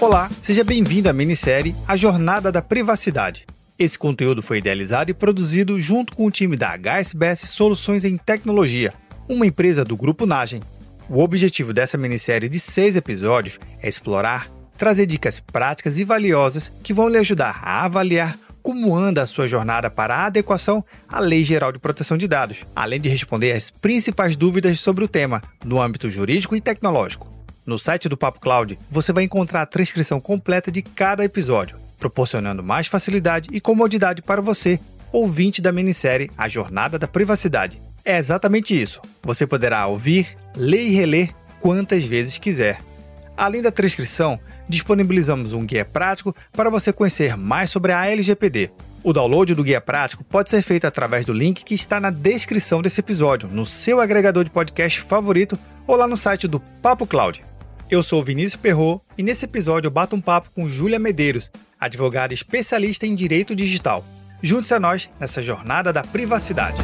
Olá, seja bem-vindo à minissérie A Jornada da Privacidade. Esse conteúdo foi idealizado e produzido junto com o time da HSBS Soluções em Tecnologia, uma empresa do Grupo Nagem. O objetivo dessa minissérie de seis episódios é explorar, trazer dicas práticas e valiosas que vão lhe ajudar a avaliar como anda a sua jornada para a adequação à Lei Geral de Proteção de Dados, além de responder às principais dúvidas sobre o tema no âmbito jurídico e tecnológico. No site do Papo Cloud, você vai encontrar a transcrição completa de cada episódio proporcionando mais facilidade e comodidade para você, ouvinte da minissérie A Jornada da Privacidade. É exatamente isso. Você poderá ouvir, ler e reler quantas vezes quiser. Além da transcrição, disponibilizamos um guia prático para você conhecer mais sobre a LGPD. O download do guia prático pode ser feito através do link que está na descrição desse episódio, no seu agregador de podcast favorito ou lá no site do Papo Cloud. Eu sou Vinícius Perro e nesse episódio eu bato um papo com Júlia Medeiros, advogada especialista em direito digital. Junte-se a nós nessa jornada da privacidade.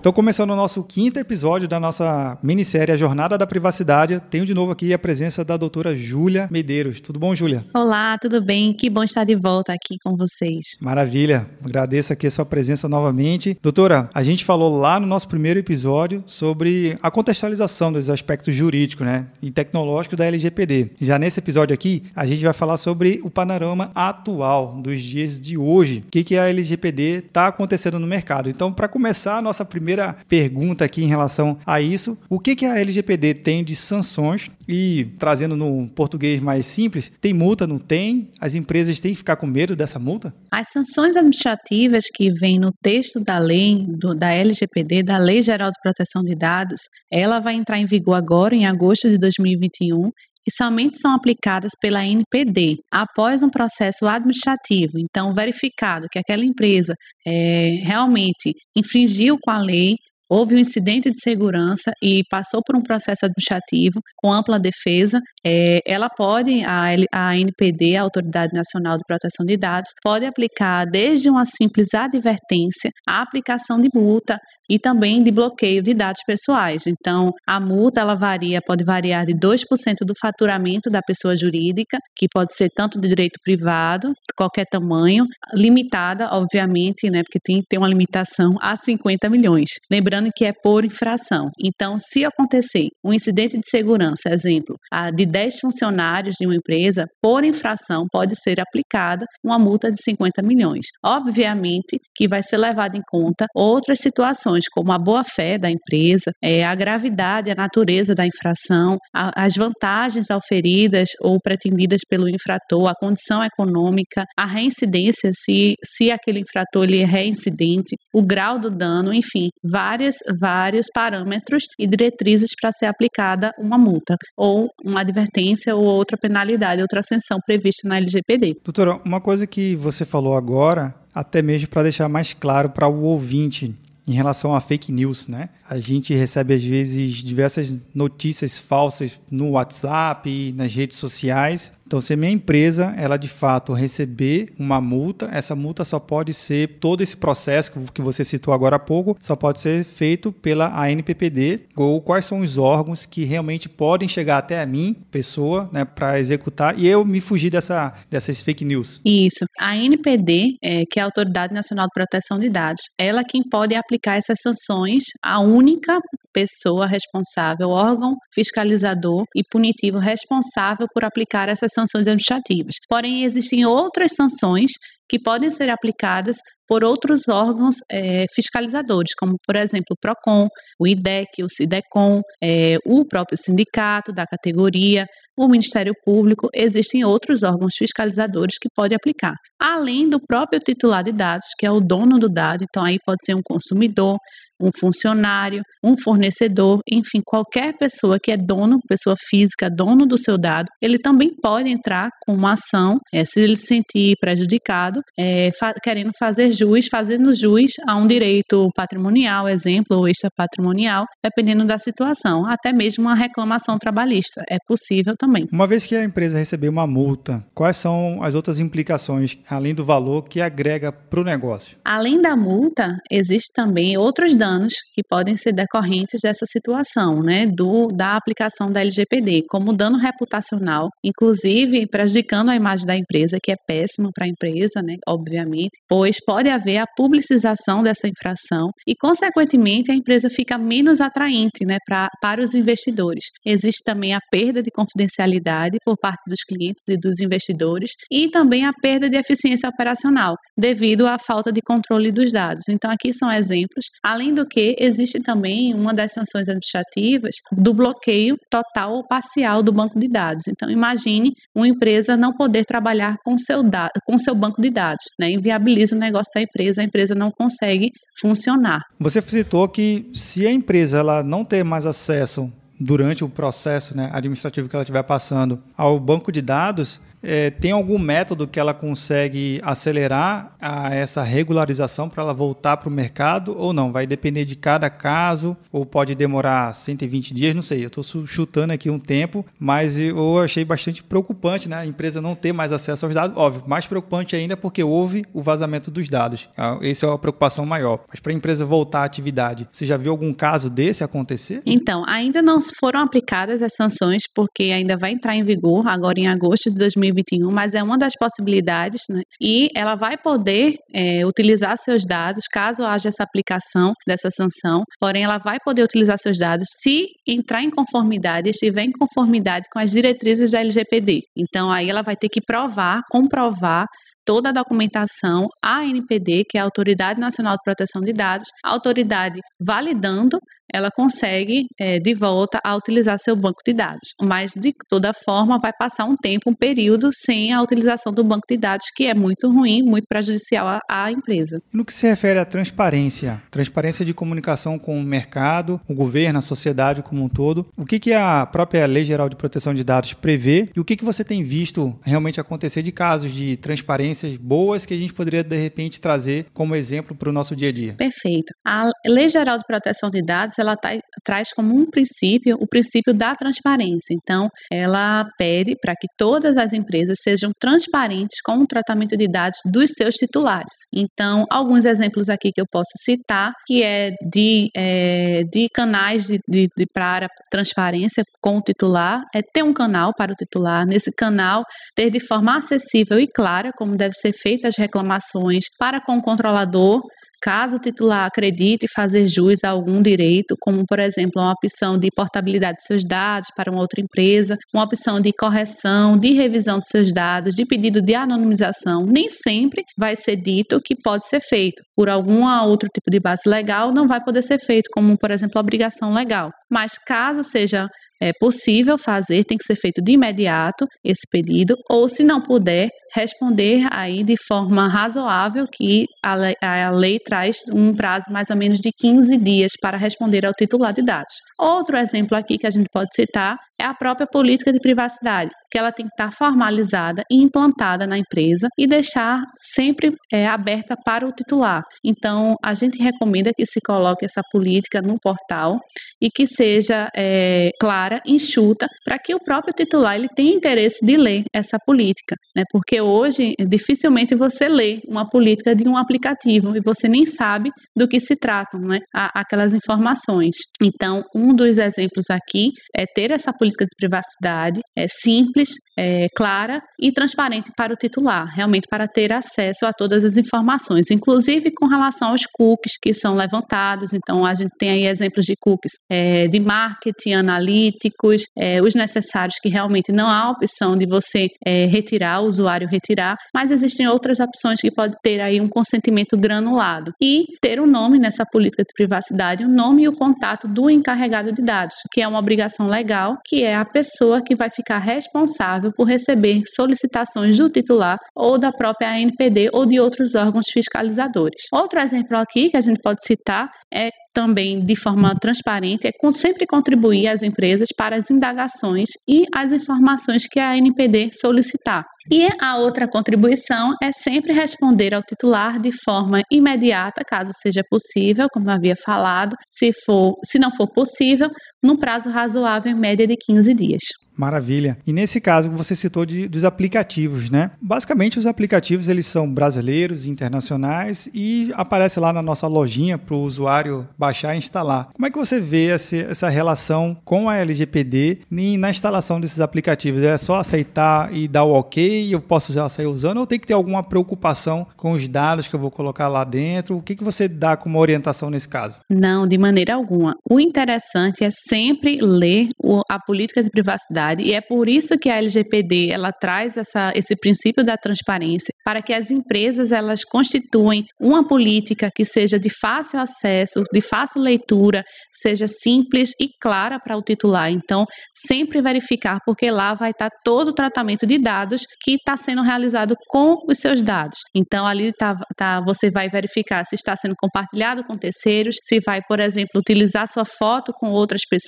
Então, começando o nosso quinto episódio da nossa minissérie A Jornada da Privacidade, tenho de novo aqui a presença da doutora Júlia Medeiros. Tudo bom, Júlia? Olá, tudo bem? Que bom estar de volta aqui com vocês. Maravilha. Agradeço aqui a sua presença novamente. Doutora, a gente falou lá no nosso primeiro episódio sobre a contextualização dos aspectos jurídicos né, e tecnológicos da LGPD. Já nesse episódio aqui, a gente vai falar sobre o panorama atual dos dias de hoje. O que, que a LGPD está acontecendo no mercado. Então, para começar a nossa primeira primeira pergunta aqui em relação a isso. O que, que a LGPD tem de sanções? E trazendo no português mais simples, tem multa, não tem? As empresas têm que ficar com medo dessa multa? As sanções administrativas que vêm no texto da lei, do, da LGPD, da Lei Geral de Proteção de Dados, ela vai entrar em vigor agora, em agosto de 2021, e somente são aplicadas pela NPD após um processo administrativo. Então, verificado que aquela empresa é, realmente infringiu com a lei, houve um incidente de segurança e passou por um processo administrativo com ampla defesa, é, ela pode, a, a NPD, a Autoridade Nacional de Proteção de Dados, pode aplicar desde uma simples advertência a aplicação de multa e também de bloqueio de dados pessoais. Então, a multa ela varia, pode variar de 2% do faturamento da pessoa jurídica, que pode ser tanto de direito privado, qualquer tamanho, limitada, obviamente, né, porque tem, tem uma limitação a 50 milhões. Lembrando que é por infração. Então, se acontecer um incidente de segurança, exemplo, de 10 funcionários de uma empresa, por infração pode ser aplicada uma multa de 50 milhões. Obviamente que vai ser levado em conta outras situações como a boa-fé da empresa, é, a gravidade, a natureza da infração, as vantagens auferidas ou pretendidas pelo infrator, a condição econômica, a reincidência, se, se aquele infrator ele é reincidente, o grau do dano, enfim, várias, vários parâmetros e diretrizes para ser aplicada uma multa, ou uma advertência ou outra penalidade, outra sanção prevista na LGPD. Doutora, uma coisa que você falou agora, até mesmo para deixar mais claro para o ouvinte em relação a fake news, né? A gente recebe às vezes diversas notícias falsas no WhatsApp, nas redes sociais, então, se a minha empresa, ela de fato receber uma multa, essa multa só pode ser todo esse processo que você citou agora há pouco, só pode ser feito pela ANPPD ou quais são os órgãos que realmente podem chegar até a mim, pessoa, né, para executar e eu me fugir dessa dessas fake news. Isso. A ANPD, é, que é a Autoridade Nacional de Proteção de Dados, ela é quem pode aplicar essas sanções, a única pessoa responsável, órgão fiscalizador e punitivo responsável por aplicar essas sanções administrativas. Porém, existem outras sanções que podem ser aplicadas por outros órgãos é, fiscalizadores, como, por exemplo, o PROCON, o IDEC, o SIDECOM, é, o próprio sindicato da categoria, o Ministério Público, existem outros órgãos fiscalizadores que podem aplicar. Além do próprio titular de dados, que é o dono do dado, então aí pode ser um consumidor, um funcionário, um fornecedor, enfim, qualquer pessoa que é dono, pessoa física, dono do seu dado, ele também pode entrar com uma ação, é, se ele se sentir prejudicado, é, fa querendo fazer jus, fazendo jus a um direito patrimonial, exemplo, ou extra-patrimonial, dependendo da situação, até mesmo uma reclamação trabalhista, é possível também. Uma vez que a empresa receber uma multa, quais são as outras implicações, além do valor que agrega para o negócio? Além da multa, existe também outros danos danos que podem ser decorrentes dessa situação, né, do, da aplicação da LGPD, como dano reputacional, inclusive prejudicando a imagem da empresa, que é péssimo para a empresa, né, obviamente, pois pode haver a publicização dessa infração e, consequentemente, a empresa fica menos atraente, né, pra, para os investidores. Existe também a perda de confidencialidade por parte dos clientes e dos investidores e também a perda de eficiência operacional, devido à falta de controle dos dados. Então, aqui são exemplos. Além do que, existe também uma das sanções administrativas do bloqueio total ou parcial do banco de dados. Então, imagine uma empresa não poder trabalhar com seu, com seu banco de dados, né? inviabiliza o negócio da empresa, a empresa não consegue funcionar. Você citou que se a empresa ela não ter mais acesso durante o processo né, administrativo que ela estiver passando ao banco de dados, é, tem algum método que ela consegue acelerar a, essa regularização para ela voltar para o mercado ou não? Vai depender de cada caso ou pode demorar 120 dias? Não sei, eu estou chutando aqui um tempo, mas eu achei bastante preocupante né? a empresa não ter mais acesso aos dados. Óbvio, mais preocupante ainda porque houve o vazamento dos dados. Ah, essa é a preocupação maior. Mas para a empresa voltar à atividade, você já viu algum caso desse acontecer? Então, ainda não foram aplicadas as sanções porque ainda vai entrar em vigor agora em agosto de 2020 2021, mas é uma das possibilidades, né? E ela vai poder é, utilizar seus dados caso haja essa aplicação dessa sanção, porém ela vai poder utilizar seus dados se entrar em conformidade, estiver em conformidade com as diretrizes da LGPD. Então aí ela vai ter que provar, comprovar toda a documentação à ANPD, que é a Autoridade Nacional de Proteção de Dados, a autoridade validando ela consegue é, de volta a utilizar seu banco de dados. Mas, de toda forma, vai passar um tempo, um período sem a utilização do banco de dados, que é muito ruim, muito prejudicial à, à empresa. No que se refere à transparência, transparência de comunicação com o mercado, o governo, a sociedade como um todo, o que, que a própria Lei Geral de Proteção de Dados prevê e o que, que você tem visto realmente acontecer de casos de transparências boas que a gente poderia, de repente, trazer como exemplo para o nosso dia a dia? Perfeito. A Lei Geral de Proteção de Dados ela tá, traz como um princípio o princípio da transparência. Então, ela pede para que todas as empresas sejam transparentes com o tratamento de dados dos seus titulares. Então, alguns exemplos aqui que eu posso citar, que é de, é, de canais de, de, de, para transparência com o titular, é ter um canal para o titular. Nesse canal, ter de forma acessível e clara como deve ser feitas as reclamações para com o controlador caso o titular acredite fazer jus a algum direito, como, por exemplo, uma opção de portabilidade de seus dados para uma outra empresa, uma opção de correção, de revisão de seus dados, de pedido de anonimização, nem sempre vai ser dito que pode ser feito. Por algum outro tipo de base legal, não vai poder ser feito, como, por exemplo, obrigação legal. Mas caso seja é possível fazer, tem que ser feito de imediato esse pedido, ou se não puder, responder aí de forma razoável, que a lei, a lei traz um prazo mais ou menos de 15 dias para responder ao titular de dados. Outro exemplo aqui que a gente pode citar é a própria política de privacidade, que ela tem que estar formalizada e implantada na empresa e deixar sempre é, aberta para o titular. Então, a gente recomenda que se coloque essa política no portal e que seja é, clara, enxuta, para que o próprio titular ele tenha interesse de ler essa política, né? Porque hoje dificilmente você lê uma política de um aplicativo e você nem sabe do que se tratam, né? Aquelas informações. Então, um dos exemplos aqui é ter essa política de privacidade é simples, é, clara e transparente para o titular, realmente para ter acesso a todas as informações, inclusive com relação aos cookies que são levantados. Então, a gente tem aí exemplos de cookies é, de marketing, analíticos, é, os necessários que realmente não há opção de você é, retirar, o usuário retirar, mas existem outras opções que pode ter aí um consentimento granulado e ter o um nome nessa política de privacidade, o um nome e o contato do encarregado de dados, que é uma obrigação legal, que é a pessoa que vai ficar responsável por receber solicitações do titular ou da própria ANPD ou de outros órgãos fiscalizadores. Outro exemplo aqui que a gente pode citar é também de forma transparente é sempre contribuir às empresas para as indagações e as informações que a ANPD solicitar. E a outra contribuição é sempre responder ao titular de forma imediata, caso seja possível, como eu havia falado, se for, se não for possível, num prazo razoável em média de 15 dias. Maravilha. E nesse caso você citou de, dos aplicativos, né? Basicamente os aplicativos eles são brasileiros, internacionais e aparece lá na nossa lojinha para o usuário baixar e instalar. Como é que você vê essa, essa relação com a LGPD na instalação desses aplicativos? É só aceitar e dar o ok e eu posso já sair usando ou tem que ter alguma preocupação com os dados que eu vou colocar lá dentro? O que, que você dá como orientação nesse caso? Não, de maneira alguma. O interessante é sempre ler a política de privacidade e é por isso que a LGPD ela traz essa, esse princípio da transparência para que as empresas elas constituem uma política que seja de fácil acesso, de fácil leitura, seja simples e clara para o titular. Então, sempre verificar porque lá vai estar todo o tratamento de dados que está sendo realizado com os seus dados. Então, ali tá, tá, você vai verificar se está sendo compartilhado com terceiros, se vai, por exemplo, utilizar sua foto com outras pessoas,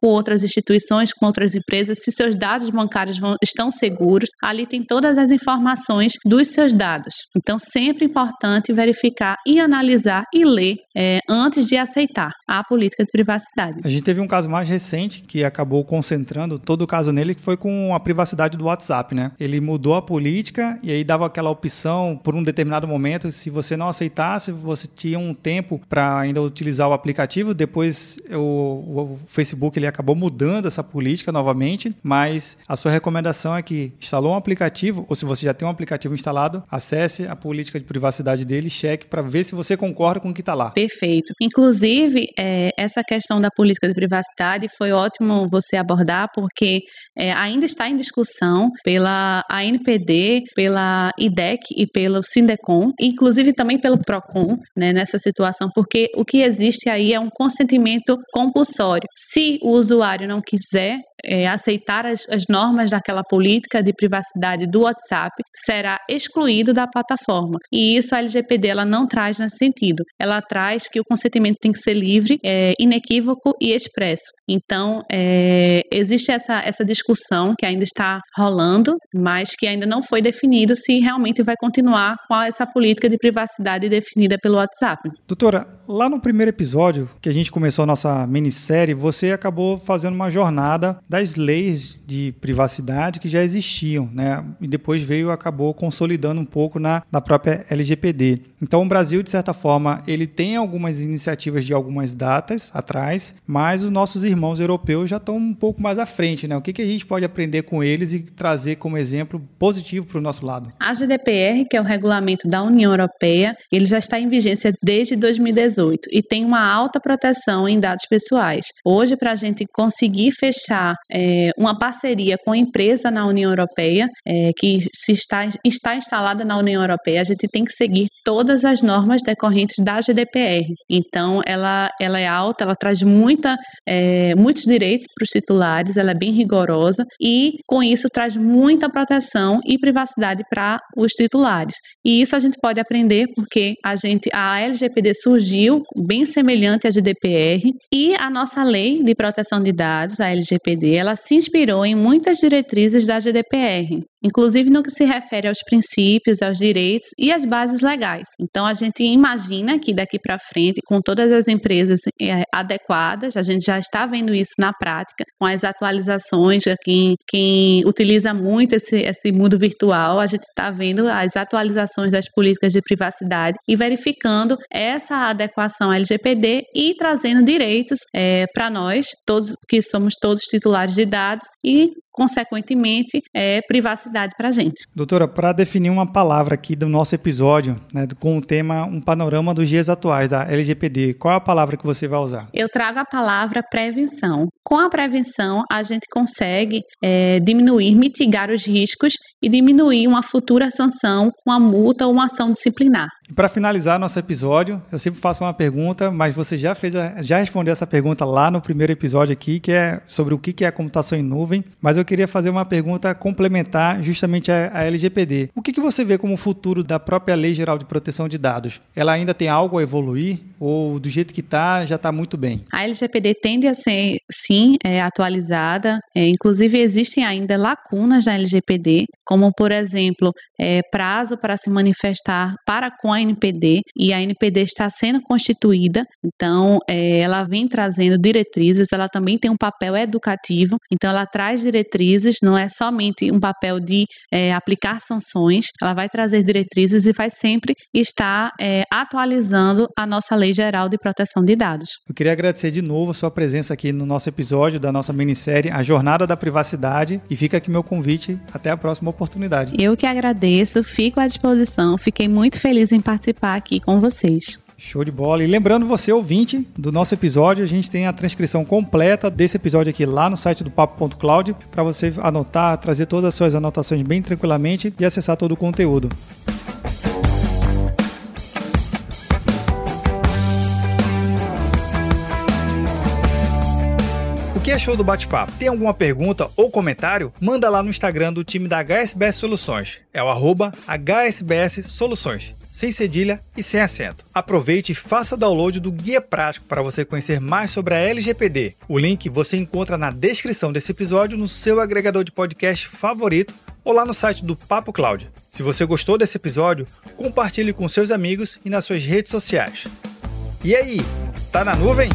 com outras instituições, com outras empresas se seus dados bancários vão, estão seguros, ali tem todas as informações dos seus dados. Então, sempre importante verificar e analisar e ler é, antes de aceitar a política de privacidade. A gente teve um caso mais recente que acabou concentrando todo o caso nele, que foi com a privacidade do WhatsApp, né? Ele mudou a política e aí dava aquela opção por um determinado momento, se você não aceitasse, você tinha um tempo para ainda utilizar o aplicativo. Depois o Facebook ele acabou mudando essa política novamente mas a sua recomendação é que instalou um aplicativo, ou se você já tem um aplicativo instalado, acesse a política de privacidade dele, cheque para ver se você concorda com o que está lá. Perfeito. Inclusive, é, essa questão da política de privacidade foi ótimo você abordar, porque é, ainda está em discussão pela ANPD, pela IDEC e pelo Sindecom, inclusive também pelo PROCON, né, nessa situação, porque o que existe aí é um consentimento compulsório. Se o usuário não quiser é, aceitar as, as, normas daquela política de privacidade do WhatsApp, será excluído da plataforma. E isso a LGPD ela não traz nesse sentido. Ela traz que o consentimento tem que ser livre, é, inequívoco e expresso. Então, é, existe essa, essa discussão que ainda está rolando, mas que ainda não foi definido se realmente vai continuar com essa política de privacidade definida pelo WhatsApp. Doutora, lá no primeiro episódio que a gente começou a nossa minissérie, você acabou fazendo uma jornada das leis de privacidade que já existiam, né? E depois veio acabou consolidando um pouco na, na própria LGPD. Então o Brasil, de certa forma, ele tem algumas iniciativas de algumas datas atrás, mas os nossos irmãos europeus já estão um pouco mais à frente, né? O que, que a gente pode aprender com eles e trazer como exemplo positivo para o nosso lado? A GDPR, que é o regulamento da União Europeia, ele já está em vigência desde 2018 e tem uma alta proteção em dados pessoais. Hoje, para a gente conseguir fechar é, uma parceria com a empresa na União Europeia, é, que se está, está instalada na União Europeia, a gente tem que seguir todas as normas decorrentes da GDPR. Então, ela, ela é alta, ela traz muita, é, muitos direitos para os titulares, ela é bem rigorosa e, com isso, traz muita proteção e privacidade para os titulares. E isso a gente pode aprender porque a gente, a LGPD surgiu bem semelhante à GDPR e a nossa lei de proteção de dados, a LGPD, ela se inspirou em muitas diretrizes da GDPR inclusive no que se refere aos princípios, aos direitos e às bases legais. Então, a gente imagina que daqui para frente, com todas as empresas é, adequadas, a gente já está vendo isso na prática, com as atualizações, quem, quem utiliza muito esse, esse mundo virtual, a gente está vendo as atualizações das políticas de privacidade e verificando essa adequação LGPD e trazendo direitos é, para nós, todos que somos todos titulares de dados e consequentemente, é privacidade para a gente. Doutora, para definir uma palavra aqui do nosso episódio, né, com o tema Um Panorama dos Dias Atuais da LGPD, qual é a palavra que você vai usar? Eu trago a palavra prevenção. Com a prevenção, a gente consegue é, diminuir, mitigar os riscos e diminuir uma futura sanção, uma multa ou uma ação disciplinar. Para finalizar nosso episódio, eu sempre faço uma pergunta, mas você já fez, a, já respondeu essa pergunta lá no primeiro episódio aqui, que é sobre o que é a computação em nuvem. Mas eu queria fazer uma pergunta complementar justamente à, LGPD. O que, que você vê como futuro da própria Lei Geral de Proteção de Dados? Ela ainda tem algo a evoluir? ou do jeito que está já está muito bem? A LGPD tende a ser, sim, é, atualizada. É, inclusive, existem ainda lacunas na LGPD, como, por exemplo, é, prazo para se manifestar para com a NPD, e a NPD está sendo constituída, então é, ela vem trazendo diretrizes, ela também tem um papel educativo, então ela traz diretrizes, não é somente um papel de é, aplicar sanções, ela vai trazer diretrizes e vai sempre estar é, atualizando a nossa Lei Geral de Proteção de Dados. Eu queria agradecer de novo a sua presença aqui no nosso episódio da nossa minissérie A Jornada da Privacidade e fica aqui meu convite até a próxima oportunidade. Eu que agradeço, fico à disposição, fiquei muito feliz em participar aqui com vocês. Show de bola. E lembrando você, ouvinte do nosso episódio, a gente tem a transcrição completa desse episódio aqui lá no site do papo.cloud para você anotar, trazer todas as suas anotações bem tranquilamente e acessar todo o conteúdo. Que achou do bate-papo? Tem alguma pergunta ou comentário? Manda lá no Instagram do time da HSBS Soluções. É o arroba HSBS Soluções sem cedilha e sem acento. Aproveite e faça download do guia prático para você conhecer mais sobre a LGPD. O link você encontra na descrição desse episódio no seu agregador de podcast favorito ou lá no site do Papo Cloud. Se você gostou desse episódio, compartilhe com seus amigos e nas suas redes sociais. E aí, tá na nuvem?